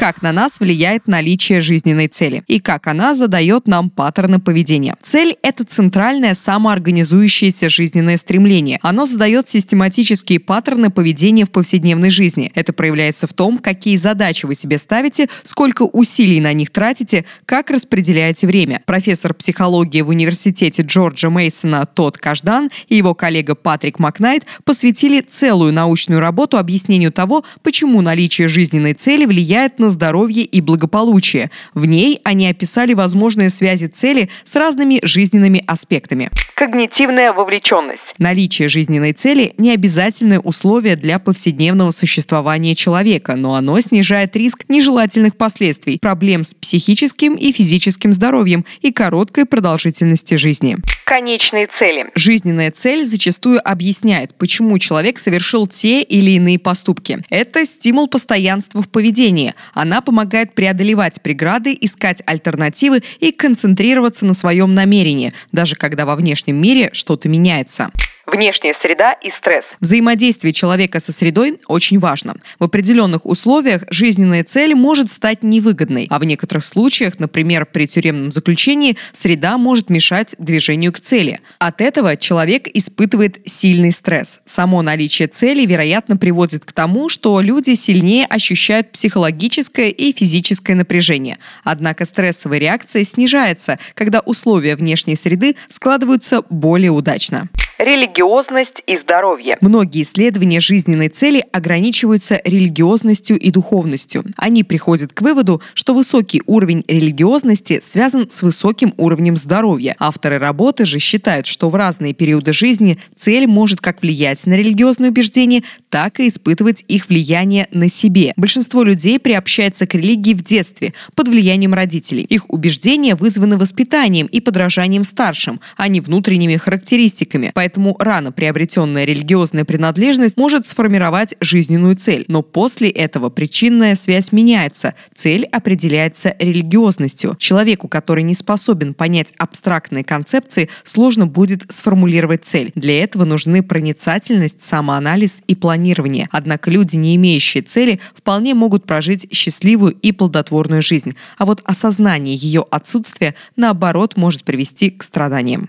как на нас влияет наличие жизненной цели и как она задает нам паттерны поведения. Цель — это центральное самоорганизующееся жизненное стремление. Оно задает систематические паттерны поведения в повседневной жизни. Это проявляется в том, какие задачи вы себе ставите, сколько усилий на них тратите, как распределяете время. Профессор психологии в университете Джорджа Мейсона Тодд Каждан и его коллега Патрик Макнайт посвятили целую научную работу объяснению того, почему наличие жизненной цели влияет на здоровье и благополучие. В ней они описали возможные связи цели с разными жизненными аспектами. Когнитивная вовлеченность. Наличие жизненной цели – не обязательное условие для повседневного существования человека, но оно снижает риск нежелательных последствий, проблем с психическим и физическим здоровьем и короткой продолжительности жизни конечные цели. Жизненная цель зачастую объясняет, почему человек совершил те или иные поступки. Это стимул постоянству в поведении. Она помогает преодолевать преграды, искать альтернативы и концентрироваться на своем намерении, даже когда во внешнем мире что-то меняется внешняя среда и стресс. Взаимодействие человека со средой очень важно. В определенных условиях жизненная цель может стать невыгодной, а в некоторых случаях, например, при тюремном заключении, среда может мешать движению к цели. От этого человек испытывает сильный стресс. Само наличие цели, вероятно, приводит к тому, что люди сильнее ощущают психологическое и физическое напряжение. Однако стрессовая реакция снижается, когда условия внешней среды складываются более удачно религиозность и здоровье. Многие исследования жизненной цели ограничиваются религиозностью и духовностью. Они приходят к выводу, что высокий уровень религиозности связан с высоким уровнем здоровья. Авторы работы же считают, что в разные периоды жизни цель может как влиять на религиозные убеждения, так и испытывать их влияние на себе. Большинство людей приобщается к религии в детстве под влиянием родителей. Их убеждения вызваны воспитанием и подражанием старшим, а не внутренними характеристиками. Поэтому поэтому рано приобретенная религиозная принадлежность может сформировать жизненную цель. Но после этого причинная связь меняется. Цель определяется религиозностью. Человеку, который не способен понять абстрактные концепции, сложно будет сформулировать цель. Для этого нужны проницательность, самоанализ и планирование. Однако люди, не имеющие цели, вполне могут прожить счастливую и плодотворную жизнь. А вот осознание ее отсутствия, наоборот, может привести к страданиям.